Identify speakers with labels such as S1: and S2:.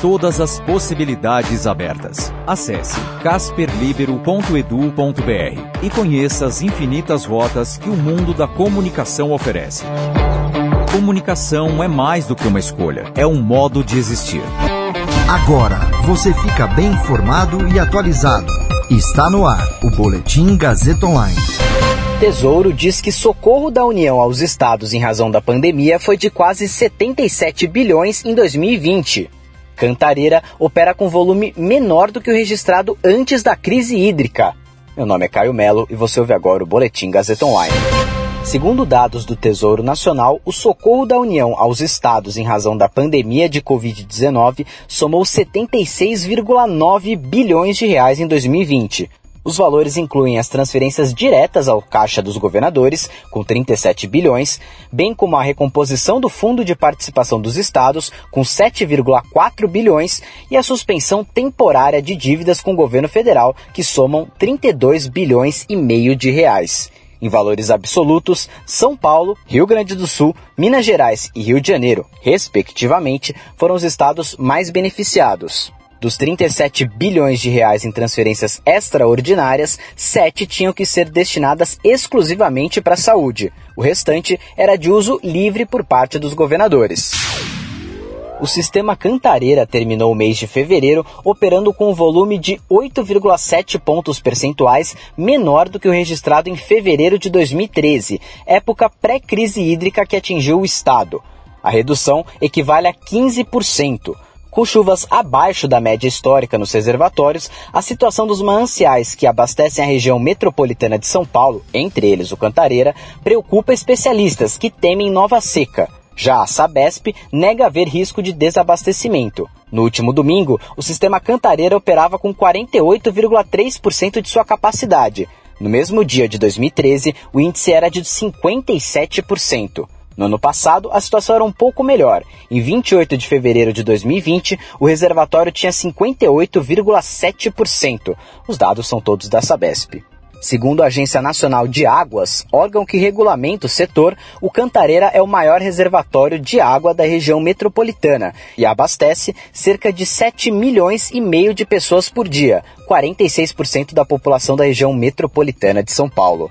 S1: Todas as possibilidades abertas. Acesse casperlibero.edu.br e conheça as infinitas rotas que o mundo da comunicação oferece. Comunicação é mais do que uma escolha, é um modo de existir.
S2: Agora você fica bem informado e atualizado. Está no ar o Boletim Gazeta Online.
S3: Tesouro diz que socorro da União aos estados em razão da pandemia foi de quase 77 bilhões em 2020. Cantareira opera com volume menor do que o registrado antes da crise hídrica. Meu nome é Caio Melo e você ouve agora o Boletim Gazeta Online. Segundo dados do Tesouro Nacional, o socorro da União aos estados em razão da pandemia de Covid-19 somou 76,9 bilhões de reais em 2020. Os valores incluem as transferências diretas ao caixa dos governadores, com 37 bilhões, bem como a recomposição do Fundo de Participação dos Estados, com 7,4 bilhões, e a suspensão temporária de dívidas com o governo federal, que somam 32 bilhões e meio de reais. Em valores absolutos, São Paulo, Rio Grande do Sul, Minas Gerais e Rio de Janeiro, respectivamente, foram os estados mais beneficiados. Dos 37 bilhões de reais em transferências extraordinárias, 7 tinham que ser destinadas exclusivamente para a saúde. O restante era de uso livre por parte dos governadores. O sistema Cantareira terminou o mês de fevereiro operando com um volume de 8,7 pontos percentuais menor do que o registrado em fevereiro de 2013, época pré-crise hídrica que atingiu o estado. A redução equivale a 15%. Com chuvas abaixo da média histórica nos reservatórios, a situação dos mananciais que abastecem a região metropolitana de São Paulo, entre eles o Cantareira, preocupa especialistas que temem nova seca. Já a Sabesp nega haver risco de desabastecimento. No último domingo, o sistema Cantareira operava com 48,3% de sua capacidade. No mesmo dia de 2013, o índice era de 57%. No ano passado, a situação era um pouco melhor. Em 28 de fevereiro de 2020, o reservatório tinha 58,7%. Os dados são todos da Sabesp. Segundo a Agência Nacional de Águas, órgão que regulamenta o setor, o Cantareira é o maior reservatório de água da região metropolitana e abastece cerca de 7 milhões e meio de pessoas por dia, 46% da população da região metropolitana de São Paulo.